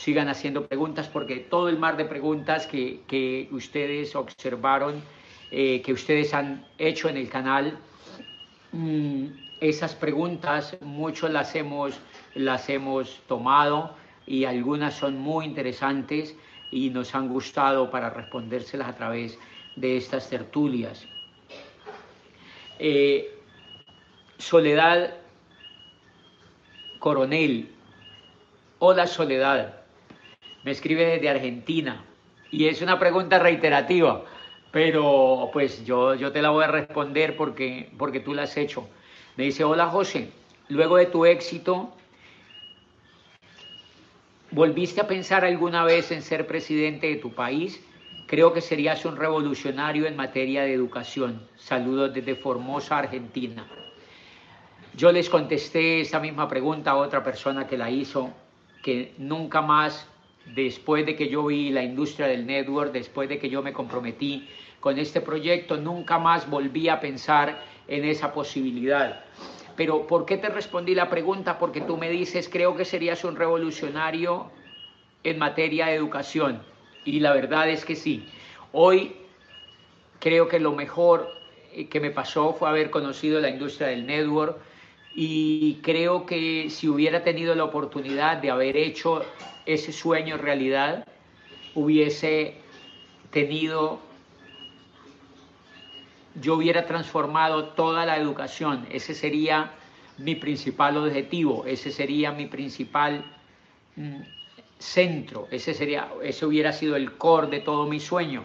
sigan haciendo preguntas porque todo el mar de preguntas que, ustedes observaron, eh, que ustedes han hecho en el canal, mm, esas preguntas muchos las hemos, las hemos tomado y algunas son muy interesantes y nos han gustado para respondérselas a través de estas tertulias. Eh, Soledad Coronel. Hola Soledad. Me escribe desde Argentina y es una pregunta reiterativa, pero pues yo, yo te la voy a responder porque, porque tú la has hecho. Me dice, hola José, luego de tu éxito, ¿volviste a pensar alguna vez en ser presidente de tu país? Creo que serías un revolucionario en materia de educación. Saludos desde Formosa, Argentina. Yo les contesté esa misma pregunta a otra persona que la hizo, que nunca más, después de que yo vi la industria del network, después de que yo me comprometí con este proyecto, nunca más volví a pensar en esa posibilidad. Pero ¿por qué te respondí la pregunta? Porque tú me dices, creo que serías un revolucionario en materia de educación. Y la verdad es que sí. Hoy creo que lo mejor que me pasó fue haber conocido la industria del network y creo que si hubiera tenido la oportunidad de haber hecho ese sueño realidad, hubiese tenido yo hubiera transformado toda la educación. Ese sería mi principal objetivo, ese sería mi principal mm, centro, ese, sería, ese hubiera sido el core de todo mi sueño.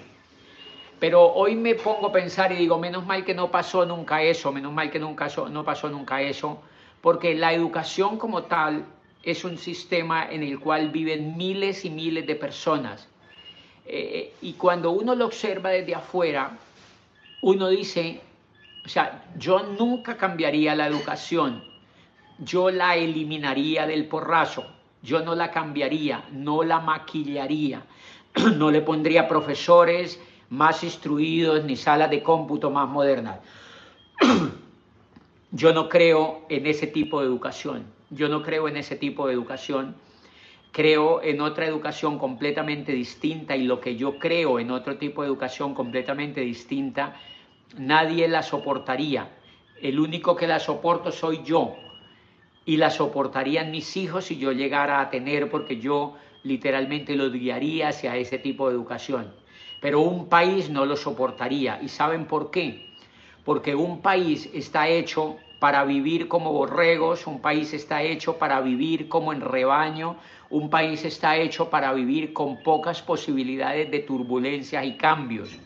Pero hoy me pongo a pensar y digo, menos mal que no pasó nunca eso, menos mal que nunca, no pasó nunca eso, porque la educación como tal es un sistema en el cual viven miles y miles de personas. Eh, y cuando uno lo observa desde afuera, uno dice, o sea, yo nunca cambiaría la educación, yo la eliminaría del porrazo, yo no la cambiaría, no la maquillaría, no le pondría profesores más instruidos ni salas de cómputo más modernas. Yo no creo en ese tipo de educación, yo no creo en ese tipo de educación creo en otra educación completamente distinta y lo que yo creo en otro tipo de educación completamente distinta nadie la soportaría. El único que la soporto soy yo. Y la soportarían mis hijos si yo llegara a tener, porque yo literalmente los guiaría hacia ese tipo de educación. Pero un país no lo soportaría. ¿Y saben por qué? Porque un país está hecho para vivir como borregos, un país está hecho para vivir como en rebaño, un país está hecho para vivir con pocas posibilidades de turbulencias y cambios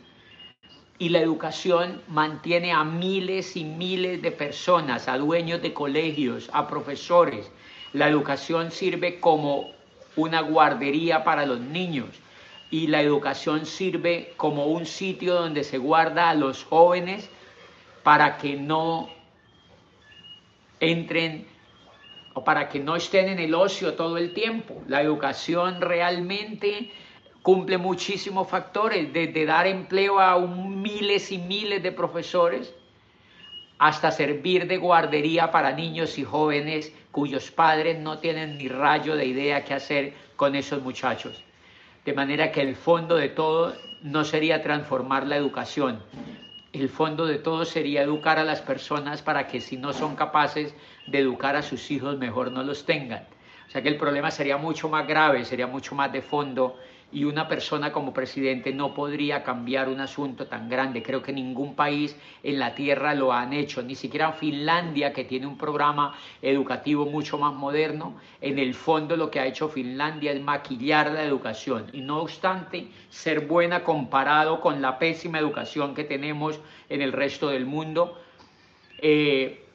y la educación mantiene a miles y miles de personas, a dueños de colegios, a profesores. La educación sirve como una guardería para los niños y la educación sirve como un sitio donde se guarda a los jóvenes para que no entren o para que no estén en el ocio todo el tiempo. La educación realmente cumple muchísimos factores, desde dar empleo a miles y miles de profesores hasta servir de guardería para niños y jóvenes cuyos padres no tienen ni rayo de idea qué hacer con esos muchachos. De manera que el fondo de todo no sería transformar la educación, el fondo de todo sería educar a las personas para que si no son capaces de educar a sus hijos, mejor no los tengan. O sea que el problema sería mucho más grave, sería mucho más de fondo y una persona como presidente no podría cambiar un asunto tan grande. Creo que ningún país en la Tierra lo han hecho, ni siquiera Finlandia, que tiene un programa educativo mucho más moderno. En el fondo lo que ha hecho Finlandia es maquillar la educación y no obstante ser buena comparado con la pésima educación que tenemos en el resto del mundo. Eh,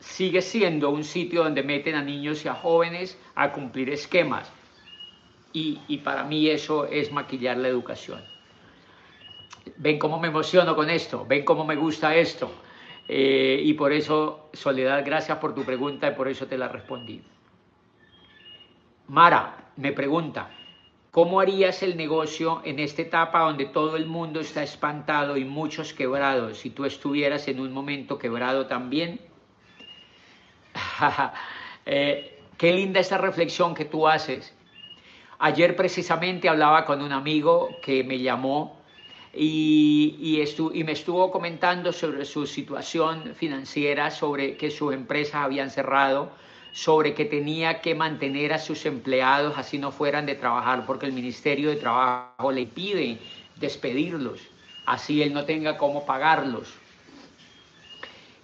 sigue siendo un sitio donde meten a niños y a jóvenes a cumplir esquemas y, para mí eso es maquillar la educación. Ven cómo me emociono con esto, ven cómo me gusta esto. Eh, y por eso, Soledad, gracias por tu pregunta y por eso te la respondí. Mara me pregunta, ¿cómo harías el negocio en esta etapa donde todo el mundo está espantado y muchos quebrados? Si tú estuvieras en un momento quebrado también. eh, Qué linda esa reflexión que tú haces. Ayer precisamente hablaba con un amigo que me llamó y, y, me estuvo comentando sobre su situación financiera, sobre que sus empresas habían cerrado, sobre que tenía que mantener a sus empleados así no fueran de trabajar porque el Ministerio de Trabajo le pide despedirlos, así él no tenga cómo pagarlos.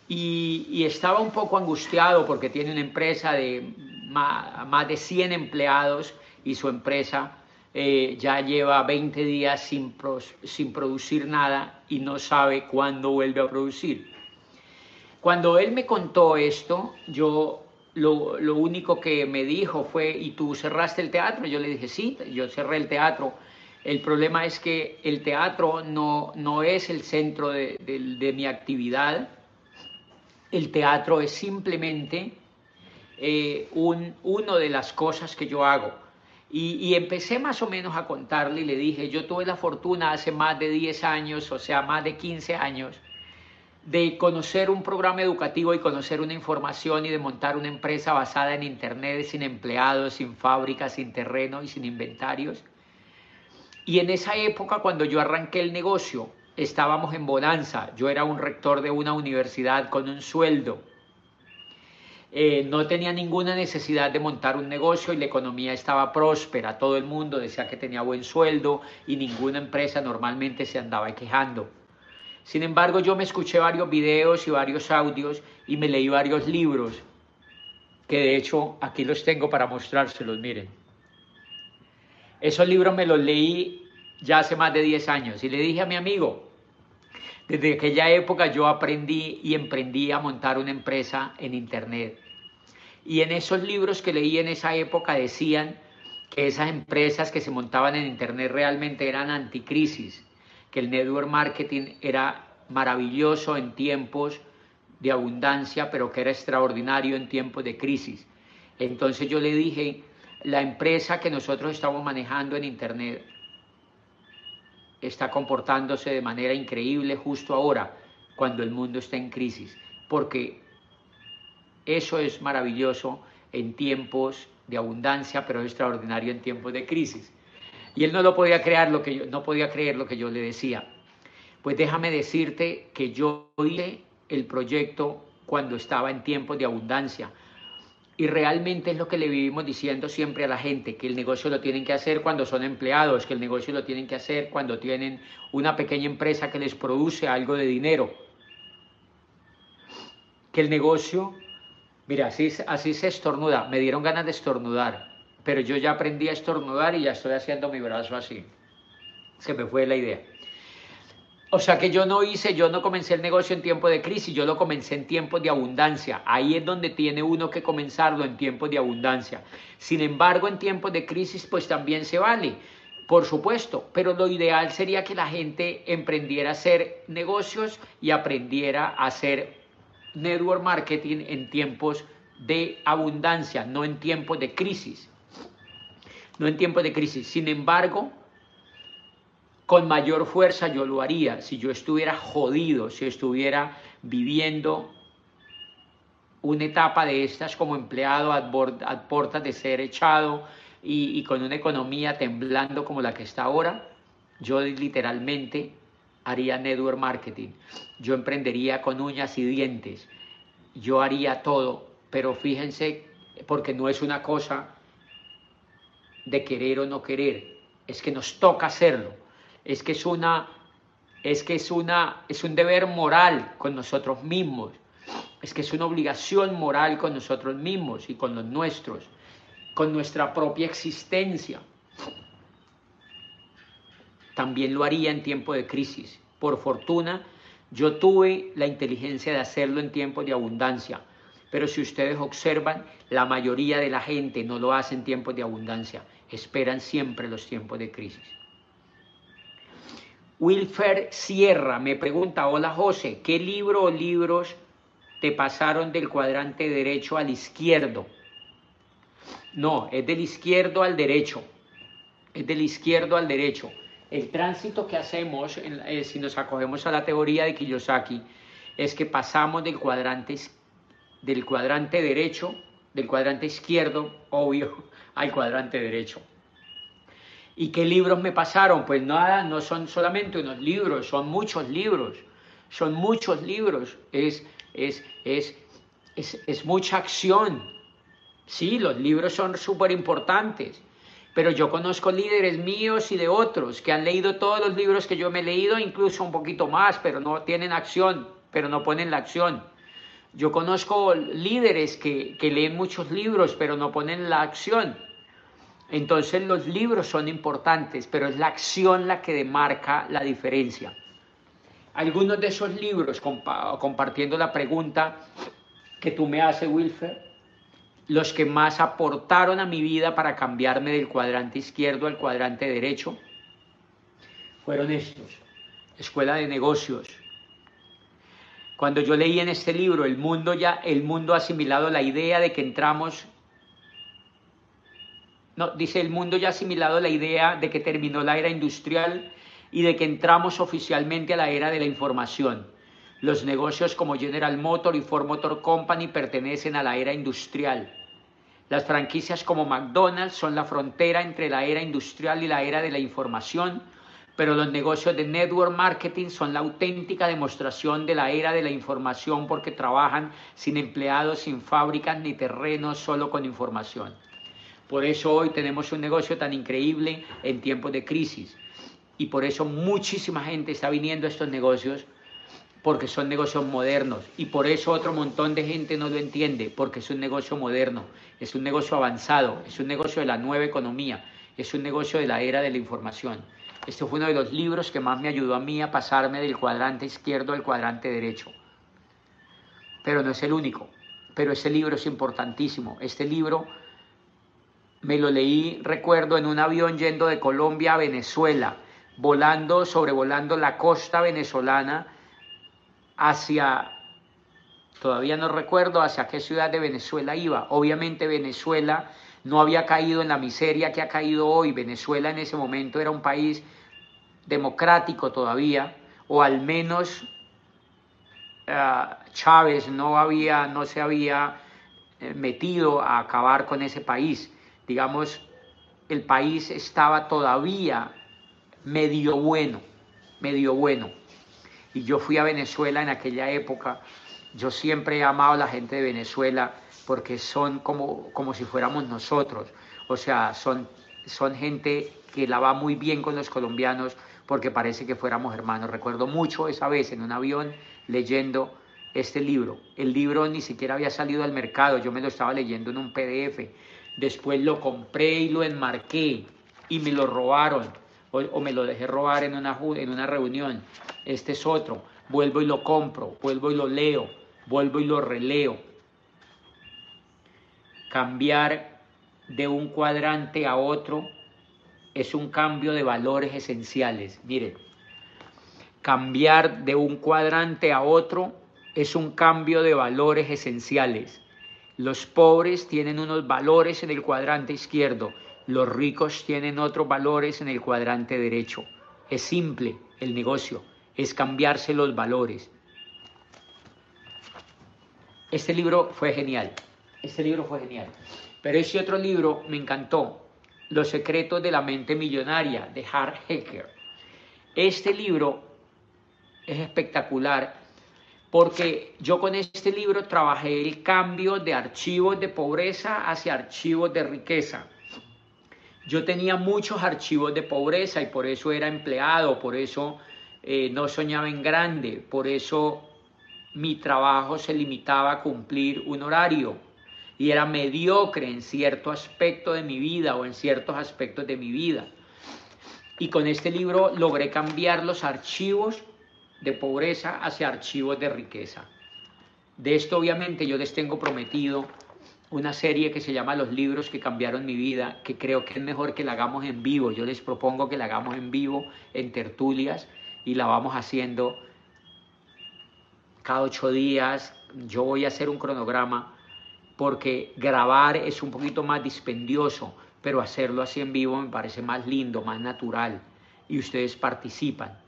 Y, estaba un poco angustiado porque tiene una empresa de más, de 100 empleados y su empresa eh, ya lleva 20 días sin, sin producir nada y no sabe cuándo vuelve a producir. Cuando él me contó esto, yo lo, lo, único que me dijo fue, ¿y tú cerraste el teatro? Yo le dije, sí, yo cerré el teatro. El problema es que el teatro no, no es el centro de, de, mi actividad. El teatro es simplemente eh, un, uno de las cosas que yo hago. Y, empecé más o menos a contarle y le dije, yo tuve la fortuna hace más de 10 años, o sea, más de 15 años, de conocer un programa educativo y conocer una información y de montar una empresa basada en Internet, sin empleados, sin fábricas, sin terreno y sin inventarios. Y en esa época, cuando yo arranqué el negocio, estábamos en bonanza. Yo era un rector de una universidad con un sueldo. Eh, no tenía ninguna necesidad de montar un negocio y la economía estaba próspera. Todo el mundo decía que tenía buen sueldo y ninguna empresa normalmente se andaba quejando. Sin embargo, yo me escuché varios videos y varios audios y me leí varios libros, que de hecho aquí los tengo para mostrárselos, miren. Esos libros me los leí ya hace más de 10 años y le dije a mi amigo, desde aquella época yo aprendí y emprendí a montar una empresa en Internet. Y en esos libros que leí en esa época decían que esas empresas que se montaban en Internet realmente eran anticrisis que el network marketing era maravilloso en tiempos de abundancia, pero que era extraordinario en tiempos de crisis. Entonces yo le dije, la empresa que nosotros estamos manejando en Internet está comportándose de manera increíble justo ahora, cuando el mundo está en crisis, porque eso es maravilloso en tiempos de abundancia, pero es extraordinario en tiempos de crisis. Y él no lo podía creer lo que yo, no podía creer lo que yo le decía. Pues déjame decirte que yo hice el proyecto cuando estaba en tiempos de abundancia. Y realmente es lo que le vivimos diciendo siempre a la gente, que el negocio lo tienen que hacer cuando son empleados, que el negocio lo tienen que hacer cuando tienen una pequeña empresa que les produce algo de dinero. Que el negocio, mira, así, así se estornuda, me dieron ganas de estornudar pero yo ya aprendí a estornudar y ya estoy haciendo mi brazo así. Se me fue la idea. O sea que yo no hice, yo no comencé el negocio en tiempo de crisis, yo lo comencé en tiempos de abundancia. Ahí es donde tiene uno que comenzarlo en tiempos de abundancia. Sin embargo, en tiempos de crisis, pues también se vale, por supuesto, pero lo ideal sería que la gente emprendiera a hacer negocios y aprendiera a hacer network marketing en tiempos de abundancia, no en tiempos de crisis no en tiempos de crisis. Sin embargo, con mayor fuerza yo lo haría si yo estuviera jodido, si estuviera viviendo una etapa de estas como empleado a, puertas de ser echado y, y con una economía temblando como la que está ahora, yo literalmente haría network marketing. Yo emprendería con uñas y dientes. Yo haría todo, pero fíjense, porque no es una cosa de querer o no querer, es que nos toca hacerlo, es que es una es que es una es un deber moral con nosotros mismos, es que es una obligación moral con nosotros mismos y con los nuestros, con nuestra propia existencia. También lo haría en tiempo de crisis. Por fortuna, yo tuve la inteligencia de hacerlo en tiempos de abundancia. Pero si ustedes observan, la mayoría de la gente no lo hace en tiempos de abundancia esperan siempre los tiempos de crisis. Wilfer Sierra me pregunta, hola José, ¿qué libro o libros te pasaron del cuadrante derecho al izquierdo? No, es del izquierdo al derecho. Es del izquierdo al derecho. El tránsito que hacemos, eh, si nos acogemos a la teoría de Kiyosaki, es que pasamos del cuadrante, del cuadrante derecho del cuadrante izquierdo, obvio, al cuadrante derecho. ¿Y qué libros me pasaron? Pues nada, no son solamente unos libros, son muchos libros, son muchos libros, es, es, es, es, es mucha acción. Sí, los libros son súper importantes, pero yo conozco líderes míos y de otros que han leído todos los libros que yo me he leído, incluso un poquito más, pero no tienen acción, pero no ponen la acción. Yo conozco líderes que, que leen muchos libros, pero no ponen la acción. Entonces los libros son importantes, pero es la acción la que demarca la diferencia. Algunos de esos libros, compartiendo la pregunta que tú me haces, Wilfer, los que más aportaron a mi vida para cambiarme del cuadrante izquierdo al cuadrante derecho, fueron estos. Escuela de negocios. Cuando yo leí en este libro, el mundo ya, el mundo ha asimilado la idea de que entramos no, dice el mundo ya ha asimilado la idea de que terminó la era industrial y de que entramos oficialmente a la era de la información. Los negocios como General Motor y Ford Motor Company pertenecen a la era industrial. Las franquicias como McDonald's son la frontera entre la era industrial y la era de la información, pero los negocios de network marketing son la auténtica demostración de la era de la información porque trabajan sin empleados, sin fábricas ni terrenos, solo con información. Por eso hoy tenemos un negocio tan increíble en tiempos de crisis. Y por eso muchísima gente está viniendo a estos negocios porque son negocios modernos. Y por eso otro montón de gente no lo entiende, porque es un negocio moderno, es un negocio avanzado, es un negocio de la nueva economía, es un negocio de la era de la información. Este fue uno de los libros que más me ayudó a mí a pasarme del cuadrante izquierdo al cuadrante derecho. Pero no es el único. Pero este libro es importantísimo. Este libro me lo leí, recuerdo, en un avión yendo de Colombia a Venezuela, volando, sobrevolando la costa venezolana hacia, todavía no recuerdo hacia qué ciudad de Venezuela iba. Obviamente Venezuela no había caído en la miseria que ha caído hoy. Venezuela en ese momento era un país democrático todavía, o al menos eh, Chávez no, había, no se había eh, metido a acabar con ese país digamos, el país estaba todavía medio bueno, medio bueno. Y yo fui a Venezuela en aquella época. Yo siempre he amado a la gente de Venezuela porque son como, como si fuéramos nosotros. O sea, son, son gente que la va muy bien con los colombianos porque parece que fuéramos hermanos. Recuerdo mucho esa vez en un avión leyendo este libro. El libro ni siquiera había salido al mercado, yo me lo estaba leyendo en un PDF después lo compré y lo enmarqué y me lo robaron o, me lo dejé robar en una, en una reunión. Este es otro, vuelvo y lo compro, vuelvo y lo leo, vuelvo y lo releo. Cambiar de un cuadrante a otro es un cambio de valores esenciales. Miren, cambiar de un cuadrante a otro es un cambio de valores esenciales. Los pobres tienen unos valores en el cuadrante izquierdo, los ricos tienen otros valores en el cuadrante derecho. Es simple el negocio, es cambiarse los valores. Este libro fue genial, este libro fue genial. Pero ese otro libro me encantó, Los secretos de la mente millonaria, de Hart Hecker. Este libro es espectacular porque yo con este libro trabajé el cambio de archivos de pobreza hacia archivos de riqueza. Yo tenía muchos archivos de pobreza y por eso era empleado, por eso eh, no soñaba en grande, por eso mi trabajo se limitaba a cumplir un horario y era mediocre en cierto aspecto de mi vida o en ciertos aspectos de mi vida. Y con este libro logré cambiar los archivos de pobreza hacia archivos de riqueza. De esto obviamente yo les tengo prometido una serie que se llama Los libros que cambiaron mi vida, que creo que es mejor que la hagamos en vivo. Yo les propongo que la hagamos en vivo, en tertulias, y la vamos haciendo cada ocho días. Yo voy a hacer un cronograma porque grabar es un poquito más dispendioso, pero hacerlo así en vivo me parece más lindo, más natural, y ustedes participan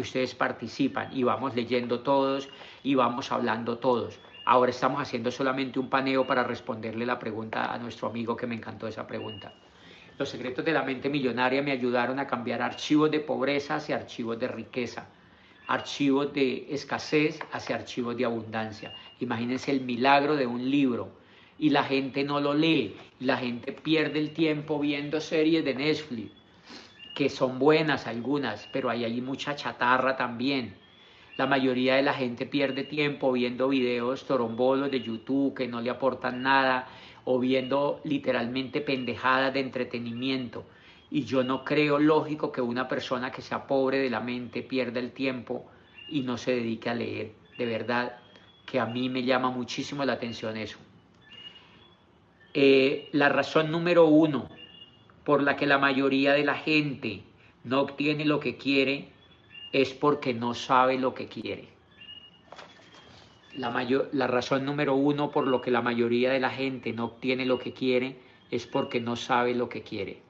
ustedes participan y vamos leyendo todos y vamos hablando todos. Ahora estamos haciendo solamente un paneo para responderle la pregunta a nuestro amigo que me encantó esa pregunta. Los secretos de la mente millonaria me ayudaron a cambiar archivos de pobreza hacia archivos de riqueza, archivos de escasez hacia archivos de abundancia. Imagínense el milagro de un libro y la gente no lo lee, la gente pierde el tiempo viendo series de Netflix, que son buenas algunas, pero hay allí mucha chatarra también. La mayoría de la gente pierde tiempo viendo videos torombolos de YouTube que no le aportan nada o viendo literalmente pendejadas de entretenimiento. Y yo no creo lógico que una persona que sea pobre de la mente pierda el tiempo y no se dedique a leer. De verdad que a mí me llama muchísimo la atención eso. Eh, la razón número uno por la que la mayoría de la gente no obtiene lo que quiere es porque no sabe lo que quiere. La, mayor, la razón número uno por lo que la mayoría de la gente no obtiene lo que quiere es porque no sabe lo que quiere.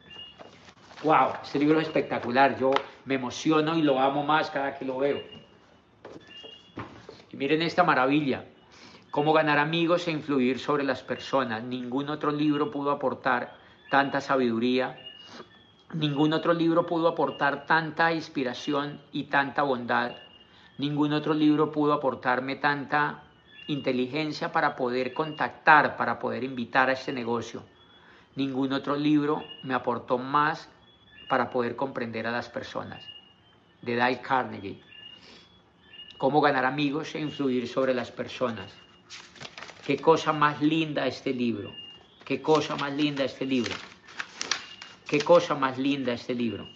¡Wow! Este libro es espectacular. Yo me emociono y lo amo más cada que lo veo. Y miren esta maravilla. Cómo ganar amigos e influir sobre las personas. Ningún otro libro pudo aportar tanta sabiduría. Ningún otro libro pudo aportar tanta inspiración y tanta bondad. Ningún otro libro pudo aportarme tanta inteligencia para poder contactar, para poder invitar a este negocio. Ningún otro libro me aportó más para poder comprender a las personas. De Dale Carnegie. Cómo ganar amigos e influir sobre las personas. Qué cosa más linda este libro. Qué cosa más linda este libro. Qué cosa más linda este libro.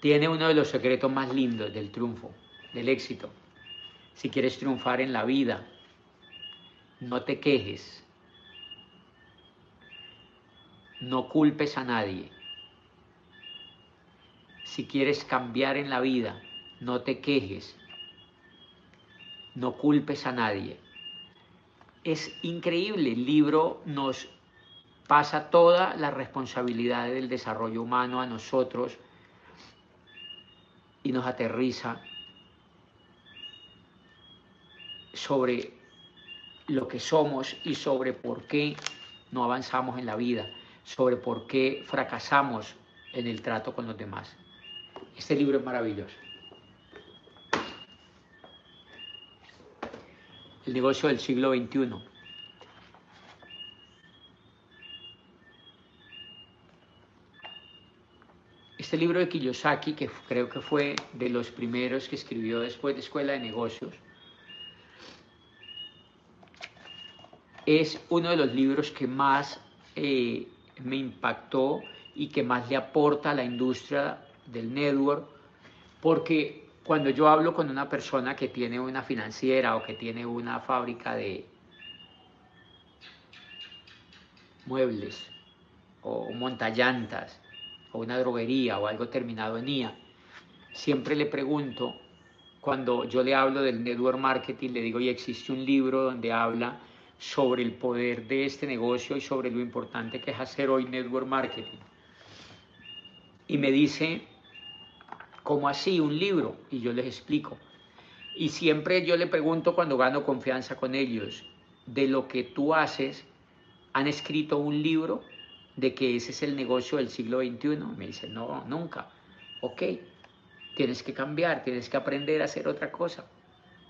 Tiene uno de los secretos más lindos del triunfo, del éxito. Si quieres triunfar en la vida, no te quejes. No culpes a nadie. Si quieres cambiar en la vida, no te quejes no culpes a nadie. Es increíble, el libro nos pasa toda la responsabilidad del desarrollo humano a nosotros y nos aterriza sobre lo que somos y sobre por qué no avanzamos en la vida, sobre por qué fracasamos en el trato con los demás. Este libro es maravilloso. El negocio del siglo XXI. Este libro de Kiyosaki, que creo que fue de los primeros que escribió después de Escuela de Negocios, es uno de los libros que más eh, me impactó y que más le aporta a la industria del network, porque cuando yo hablo con una persona que tiene una financiera o que tiene una fábrica de muebles o montallantas o una droguería o algo terminado en IA, siempre le pregunto, cuando yo le hablo del network marketing, le digo, y existe un libro donde habla sobre el poder de este negocio y sobre lo importante que es hacer hoy network marketing. Y me dice, ¿Cómo así? Un libro. Y yo les explico. Y siempre yo le pregunto cuando gano confianza con ellos, de lo que tú haces, ¿han escrito un libro de que ese es el negocio del siglo XXI? Me dice, no, nunca. Ok, tienes que cambiar, tienes que aprender a hacer otra cosa.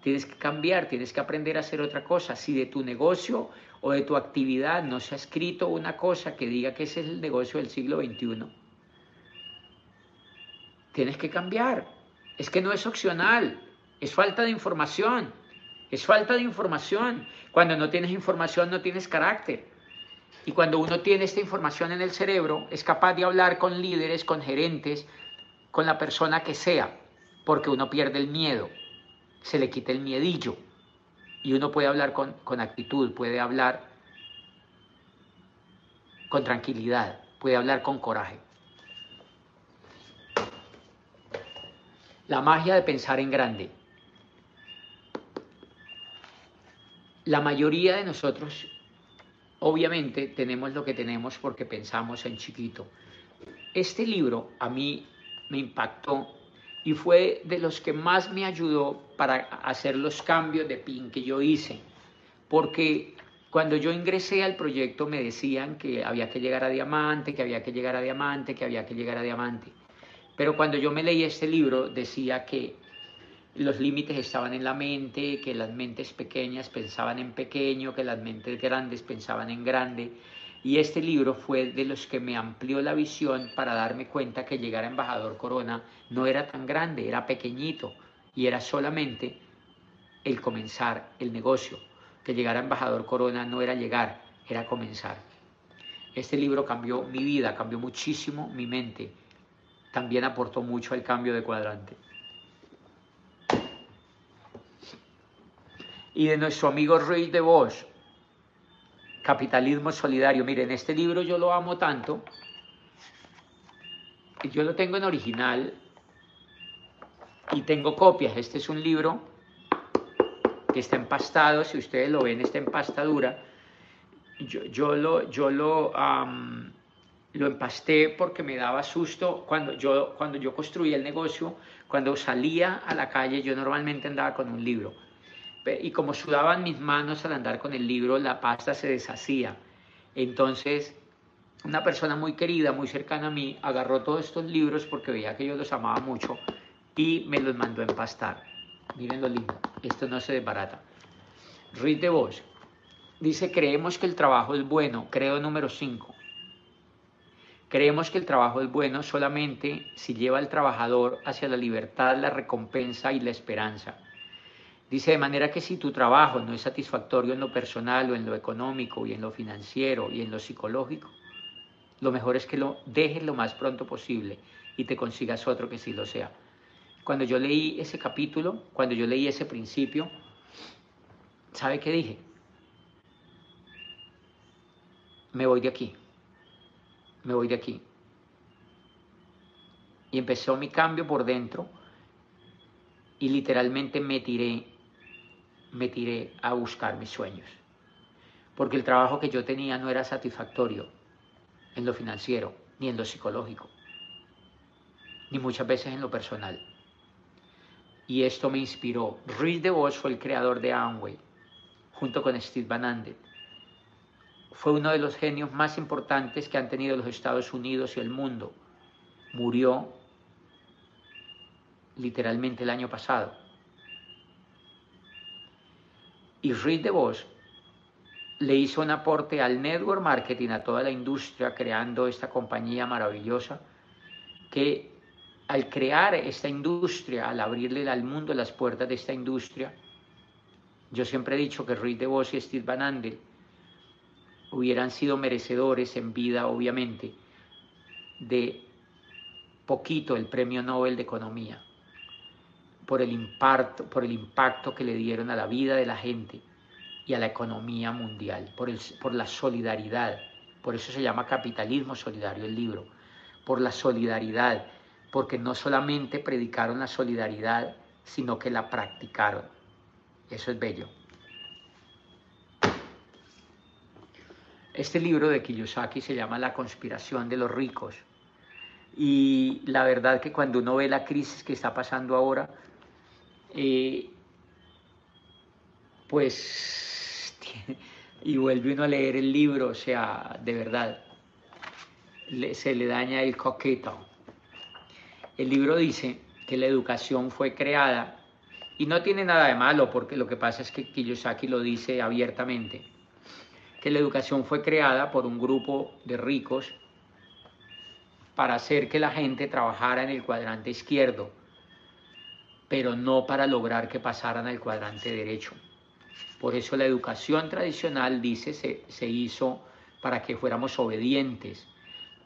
Tienes que cambiar, tienes que aprender a hacer otra cosa. Si de tu negocio o de tu actividad no se ha escrito una cosa que diga que ese es el negocio del siglo XXI, tienes que cambiar. Es que no es opcional, es falta de información. Es falta de información. Cuando no tienes información no tienes carácter. Y cuando uno tiene esta información en el cerebro, es capaz de hablar con líderes, con gerentes, con la persona que sea, porque uno pierde el miedo, se le quita el miedillo. Y uno puede hablar con, con actitud, puede hablar con tranquilidad, puede hablar con coraje. La magia de pensar en grande. La mayoría de nosotros, obviamente, tenemos lo que tenemos porque pensamos en chiquito. Este libro a mí me impactó y fue de los que más me ayudó para hacer los cambios de PIN que yo hice, porque cuando yo ingresé al proyecto me decían que había que llegar a diamante, que había que llegar a diamante, que había que llegar a diamante. Pero cuando yo me leí este libro decía que los límites estaban en la mente, que las mentes pequeñas pensaban en pequeño, que las mentes grandes pensaban en grande. Y este libro fue de los que me amplió la visión para darme cuenta que llegar a embajador Corona no era tan grande, era pequeñito y era solamente el comenzar el negocio. Que llegar a embajador Corona no era llegar, era comenzar. Este libro cambió mi vida, cambió muchísimo mi mente. También aportó mucho al cambio de cuadrante. y de nuestro amigo Ruiz de Bosch, Capitalismo Solidario. Miren, este libro yo lo amo tanto, yo lo tengo en original y tengo copias. Este es un libro que está empastado, si ustedes lo ven, está empastadura. Yo, yo lo, yo lo, lo empasté porque me daba susto cuando yo, cuando yo construía el negocio, cuando salía a la calle, yo normalmente andaba con un libro y como sudaban mis manos al andar con el libro, la pasta se deshacía. Entonces, una persona muy querida, muy cercana a mí, agarró todos estos libros porque veía que yo los amaba mucho y me los mandó a empastar. Miren lo lindo, esto no se desbarata. Ruiz de Bosch dice, creemos que el trabajo es bueno, creo número 5. Creemos que el trabajo es bueno solamente si lleva al trabajador hacia la libertad, la recompensa y la esperanza. Dice, de manera que si tu trabajo no es satisfactorio en lo personal o en lo económico y en lo financiero y en lo psicológico, lo mejor es que lo dejes lo más pronto posible y te consigas otro que sí lo sea. Cuando yo leí ese capítulo, cuando yo leí ese principio, ¿sabe qué dije? Me voy de aquí, me voy de aquí. Y empezó mi cambio por dentro y literalmente me tiré me tiré a buscar mis sueños. Porque el trabajo que yo tenía no era satisfactorio en lo financiero, ni en lo psicológico, ni muchas veces en lo personal. Y esto me inspiró. Ruiz de Vos fue el creador de Amway, junto con Steve Van Andel. Fue uno de los genios más importantes que han tenido los Estados Unidos y el mundo. Murió literalmente el año pasado y Reed DeVos le hizo un aporte al network marketing, a toda la industria, creando esta compañía maravillosa, que al crear esta industria, al abrirle al mundo las puertas de esta industria, yo siempre he dicho que Reed DeVos y Steve Van Andel hubieran sido merecedores en vida, obviamente, de poquito el premio Nobel de Economía por el, impacto, por el impacto que le dieron a la vida de la gente y a la economía mundial, por, el, por la solidaridad. Por eso se llama capitalismo solidario el libro, por la solidaridad, porque no solamente predicaron la solidaridad, sino que la practicaron. Eso es bello. Este libro de Kiyosaki se llama La conspiración de los ricos. Y la verdad que cuando uno ve la crisis que está pasando ahora, eh, pues, y vuelve uno a leer el libro, o sea, de verdad, se le daña el coqueto. El libro dice que la educación fue creada, y no tiene nada de malo, porque lo que pasa es que Kiyosaki lo dice abiertamente, que la educación fue creada por un grupo de ricos para hacer que la gente trabajara en el cuadrante izquierdo pero no para lograr que pasaran al cuadrante derecho. Por eso la educación tradicional, dice, se, se hizo para que fuéramos obedientes,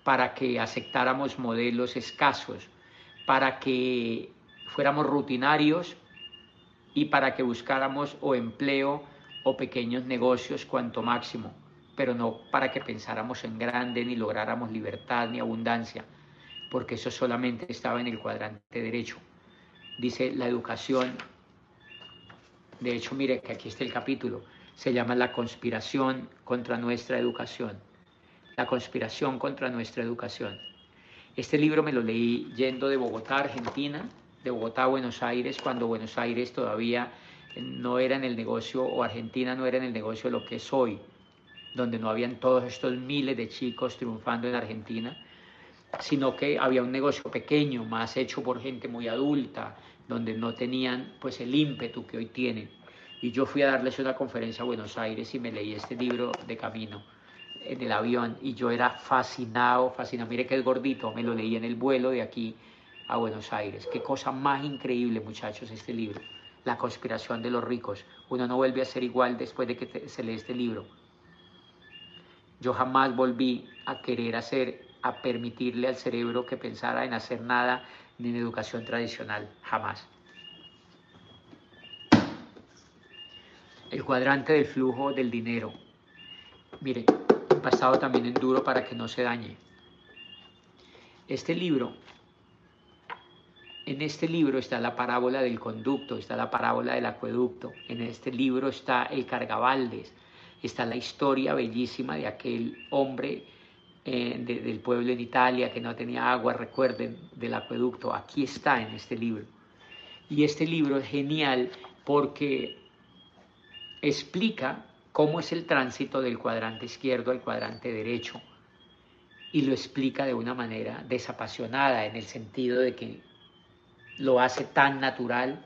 para que aceptáramos modelos escasos, para que fuéramos rutinarios y para que buscáramos o empleo o pequeños negocios cuanto máximo, pero no para que pensáramos en grande ni lográramos libertad ni abundancia, porque eso solamente estaba en el cuadrante derecho. Dice la educación, de hecho mire que aquí está el capítulo, se llama la conspiración contra nuestra educación, la conspiración contra nuestra educación. Este libro me lo leí yendo de Bogotá, Argentina, de Bogotá a Buenos Aires cuando Buenos Aires todavía no era en el negocio o Argentina no era en el negocio lo que es hoy, donde no habían todos estos miles de chicos triunfando en Argentina, sino que había un negocio pequeño, más hecho por gente muy adulta, donde no tenían pues el ímpetu que hoy tienen. Y yo fui a darles una conferencia a Buenos Aires y me leí este libro de camino en el avión y yo era fascinado, fascinado. Mire que es gordito, me lo leí en el vuelo de aquí a Buenos Aires. Qué cosa más increíble, muchachos, este libro. La conspiración de los ricos. Uno no vuelve a ser igual después de que se lee este libro. Yo jamás volví a querer hacer, a permitirle al cerebro que pensara en hacer nada ni en educación tradicional. Jamás. El cuadrante del flujo del dinero. Mire, pasado también en duro para que no se dañe. Este libro, en este libro está la parábola del conducto, está la parábola del acueducto, en este libro está el cargabaldes, está la historia bellísima de aquel hombre eh, del pueblo en Italia que no tenía agua, recuerden, del acueducto, aquí está en este libro. Y este libro es genial porque explica cómo es el tránsito del cuadrante izquierdo al cuadrante derecho y lo explica de una manera desapasionada en el sentido de que lo hace tan natural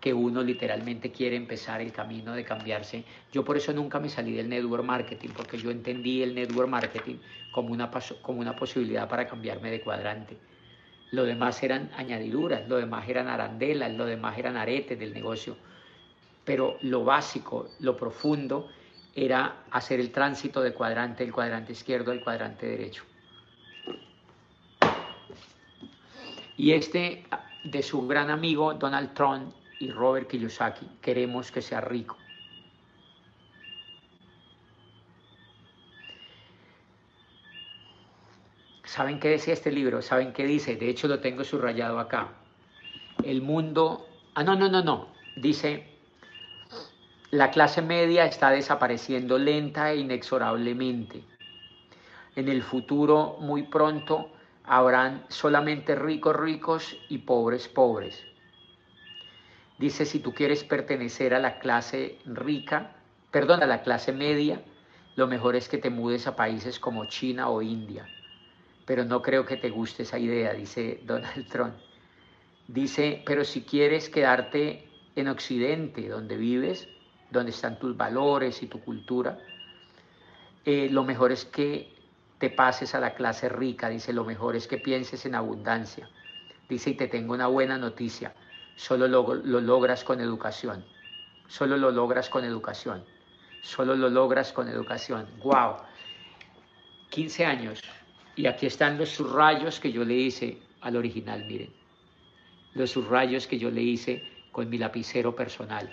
que uno literalmente quiere empezar el camino de cambiarse. Yo por eso nunca me salí del network marketing, porque yo entendí el network marketing como una, como una posibilidad para cambiarme de cuadrante. Lo demás eran añadiduras, lo demás eran arandelas, lo demás eran aretes del negocio. Pero lo básico, lo profundo, era hacer el tránsito de cuadrante, el cuadrante izquierdo al cuadrante derecho. Y este de su gran amigo Donald Trump y Robert Kiyosaki, queremos que sea rico. ¿Saben qué decía este libro? ¿Saben qué dice? De hecho lo tengo subrayado acá. El mundo... Ah, no, no, no, no. Dice, la clase media está desapareciendo lenta e inexorablemente. En el futuro, muy pronto, habrán solamente ricos ricos y pobres pobres. Dice, si tú quieres pertenecer a la clase rica, perdón, a la clase media, lo mejor es que te mudes a países como China o India. Pero no creo que te guste esa idea, dice Donald Trump. Dice, pero si quieres quedarte en Occidente, donde vives, donde están tus valores y tu cultura. Eh, lo mejor es que te pases a la clase rica, dice, lo mejor es que pienses en abundancia. Dice, y te tengo una buena noticia, solo lo, lo logras con educación, solo lo logras con educación, solo lo logras con educación. ¡Wow! 15 años, y aquí están los subrayos que yo le hice al original, miren, los subrayos que yo le hice con mi lapicero personal.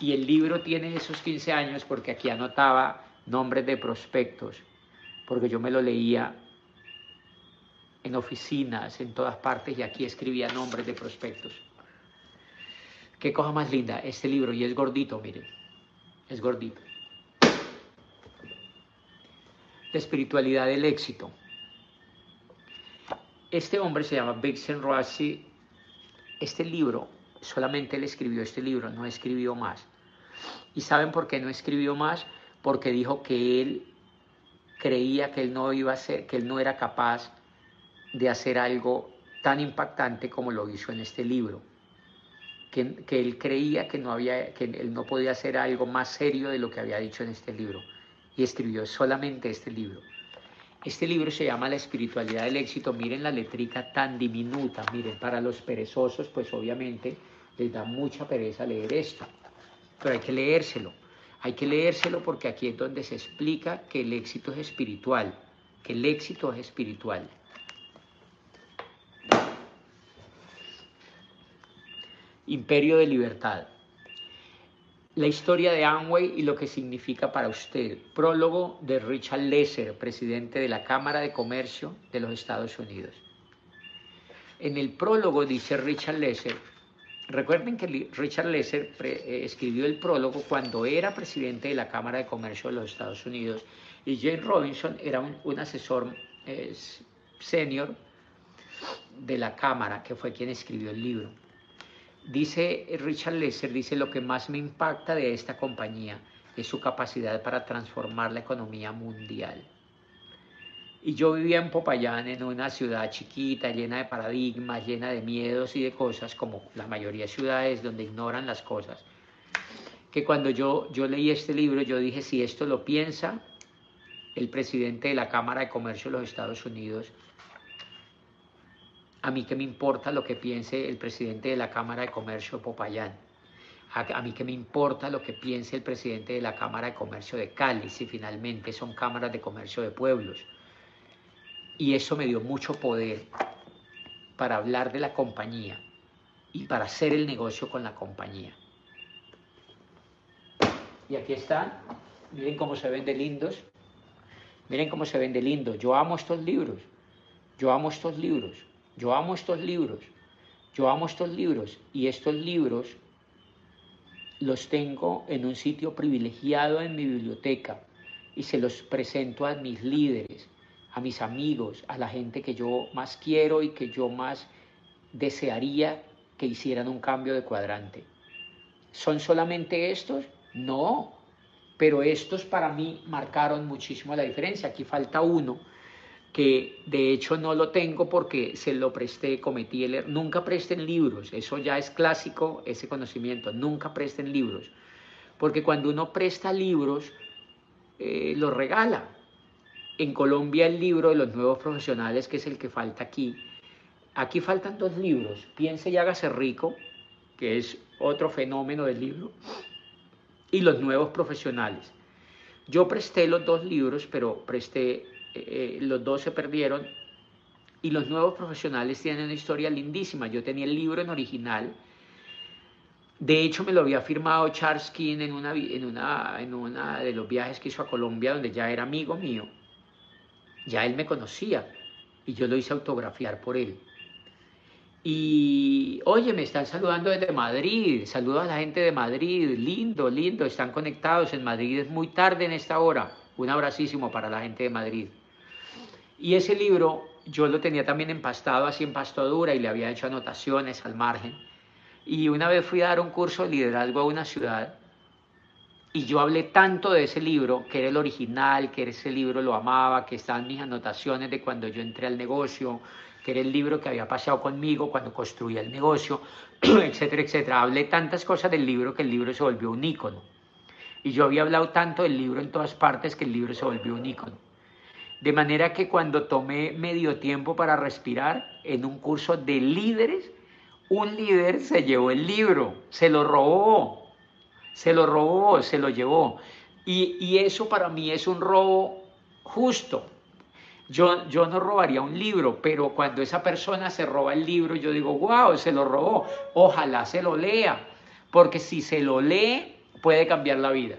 Y el libro tiene esos 15 años porque aquí anotaba nombres de prospectos, porque yo me lo leía en oficinas, en todas partes, y aquí escribía nombres de prospectos. Qué cosa más linda este libro, y es gordito, miren, es gordito. La espiritualidad del éxito. Este hombre se llama Vixen Rossi. Este libro solamente él escribió este libro, no escribió más. ¿Y saben por qué no escribió más? Porque dijo que él creía que él no iba a ser, que él no era capaz de hacer algo tan impactante como lo hizo en este libro. Que, que, él creía que no había, que él no podía hacer algo más serio de lo que había dicho en este libro. Y escribió solamente este libro. Este libro se llama La espiritualidad del éxito. Miren la letrica tan diminuta. Miren, para los perezosos, pues obviamente les da mucha pereza leer esto, pero hay que leérselo. Hay que leérselo porque aquí es donde se explica que el éxito es espiritual, que el éxito es espiritual. Imperio de Libertad. La historia de Amway y lo que significa para usted. Prólogo de Richard Lesser, presidente de la Cámara de Comercio de los Estados Unidos. En el prólogo dice Richard Lesser, Recuerden que Richard Lesser eh, escribió el prólogo cuando era presidente de la Cámara de Comercio de los Estados Unidos y Jane Robinson era un, asesor eh, senior de la Cámara, que fue quien escribió el libro. Dice Richard Lesser, dice, lo que más me impacta de esta compañía es su capacidad para transformar la economía mundial. Y yo vivía en Popayán, en una ciudad chiquita, llena de paradigmas, llena de miedos y de cosas, como la mayoría de ciudades donde ignoran las cosas. Que cuando yo, yo leí este libro, yo dije, si esto lo piensa el presidente de la Cámara de Comercio de los Estados Unidos, a mí que me importa lo que piense el presidente de la Cámara de Comercio de Popayán. A, mí que me importa lo que piense el presidente de la Cámara de Comercio de Cali, si finalmente son cámaras de comercio de pueblos. Y eso me dio mucho poder para hablar de la compañía y para hacer el negocio con la compañía. Y aquí están, miren cómo se ven de lindos, miren cómo se ven de lindos. Yo amo estos libros, yo amo estos libros, yo amo estos libros, yo amo estos libros. Y estos libros los tengo en un sitio privilegiado en mi biblioteca y se los presento a mis líderes a mis amigos, a la gente que yo más quiero y que yo más desearía que hicieran un cambio de cuadrante. ¿Son solamente estos? No, pero estos para mí marcaron muchísimo la diferencia. Aquí falta uno que de hecho no lo tengo porque se lo presté, cometí el error. Nunca presten libros, eso ya es clásico, ese conocimiento, nunca presten libros. Porque cuando uno presta libros, eh, los regala, en Colombia el libro de los nuevos profesionales, que es el que falta aquí. Aquí faltan dos libros, Piense y hágase rico, que es otro fenómeno del libro, y los nuevos profesionales. Yo presté los dos libros, pero presté, eh, los dos se perdieron, y los nuevos profesionales tienen una historia lindísima. Yo tenía el libro en original, de hecho, me lo había firmado Charles King en, una, en una de los viajes que hizo a Colombia, donde ya era amigo mío ya él me conocía y yo lo hice autografiar por él. Y oye, me están saludando desde Madrid, saludo a la gente de Madrid, lindo, lindo, están conectados en Madrid, es muy tarde en esta hora, un abracísimo para la gente de Madrid. Y ese libro yo lo tenía también empastado así en pastadura y le había hecho anotaciones al margen. Y una vez fui a dar un curso de liderazgo a una ciudad y yo hablé tanto de ese libro, que era el original, que ese libro lo amaba, que estaban mis anotaciones de cuando yo entré al negocio, que era el libro que había pasado conmigo cuando construía el negocio, etcétera, etcétera. Hablé tantas cosas del libro que el libro se volvió un ícono. Y yo había hablado tanto del libro en todas partes que el libro se volvió un ícono. De manera que cuando tomé medio tiempo para respirar en un curso de líderes, un líder se llevó el libro, se lo robó, se lo robó, se lo llevó. Y, eso para mí es un robo justo. Yo, yo no robaría un libro, pero cuando esa persona se roba el libro, yo digo, wow, se lo robó, ojalá se lo lea, porque si se lo lee, puede cambiar la vida.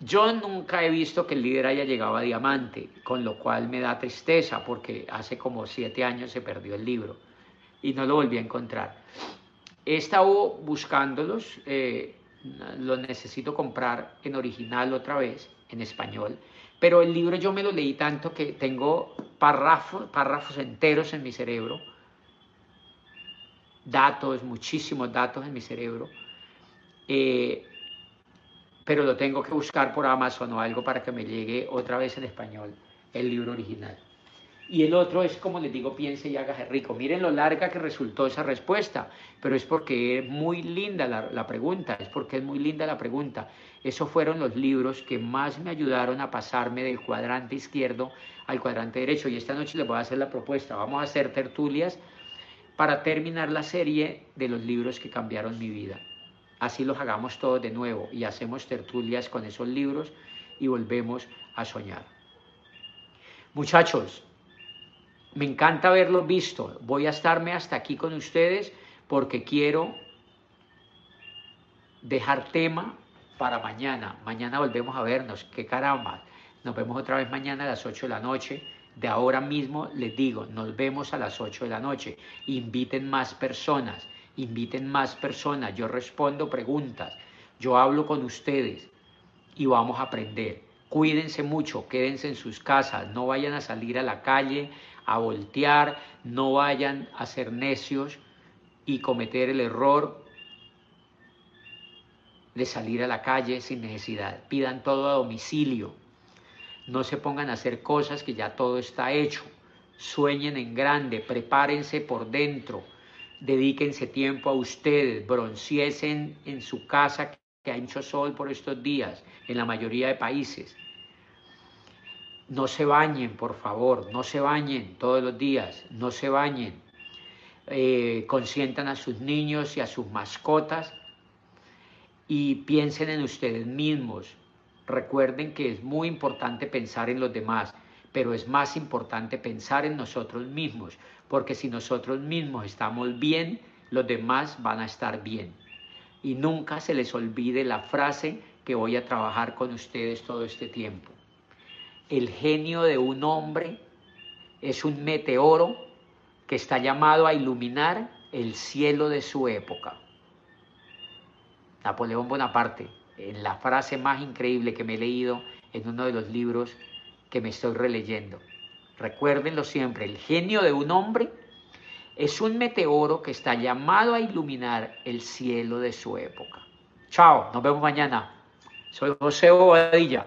Yo nunca he visto que el líder haya llegado a diamante, con lo cual me da tristeza porque hace como siete años se perdió el libro y no lo volví a encontrar. He estado buscándolos, eh, lo necesito comprar en original otra vez, en español. Pero el libro yo me lo leí tanto que tengo párrafos, enteros en mi cerebro, datos, muchísimos datos en mi cerebro. Eh, pero lo tengo que buscar por Amazon o algo para que me llegue otra vez en español el libro original. Y el otro es, como les digo, piense y hágase rico. Miren lo larga que resultó esa respuesta, pero es porque es muy linda la, la, pregunta, es porque es muy linda la pregunta. Esos fueron los libros que más me ayudaron a pasarme del cuadrante izquierdo al cuadrante derecho. Y esta noche les voy a hacer la propuesta. Vamos a hacer tertulias para terminar la serie de los libros que cambiaron mi vida. Así los hagamos todos de nuevo y hacemos tertulias con esos libros y volvemos a soñar. Muchachos, me encanta haberlo visto. Voy a estarme hasta aquí con ustedes porque quiero dejar tema para mañana. Mañana volvemos a vernos. Qué caramba. Nos vemos otra vez mañana a las 8 de la noche. De ahora mismo les digo, nos vemos a las 8 de la noche. Inviten más personas. Inviten más personas. Yo respondo preguntas. Yo hablo con ustedes y vamos a aprender. Cuídense mucho, quédense en sus casas, no vayan a salir a la calle a voltear, no vayan a ser necios y cometer el error de salir a la calle sin necesidad. Pidan todo a domicilio. No se pongan a hacer cosas que ya todo está hecho. Sueñen en grande, prepárense por dentro, dedíquense tiempo a ustedes, bronciesen en su casa que hay mucho sol por estos días en la mayoría de países. No se bañen, por favor, no se bañen todos los días, no se bañen. Eh, consientan a sus niños y a sus mascotas y piensen en ustedes mismos. Recuerden que es muy importante pensar en los demás, pero es más importante pensar en nosotros mismos, porque si nosotros mismos estamos bien, los demás van a estar bien. Y nunca se les olvide la frase que voy a trabajar con ustedes todo este tiempo. El genio de un hombre es un meteoro que está llamado a iluminar el cielo de su época. Napoleón Bonaparte, en la frase más increíble que me he leído en uno de los libros que me estoy releyendo. Recuérdenlo siempre, el genio de un hombre es un meteoro que está llamado a iluminar el cielo de su época. Chao, nos vemos mañana. Soy José Bobadilla.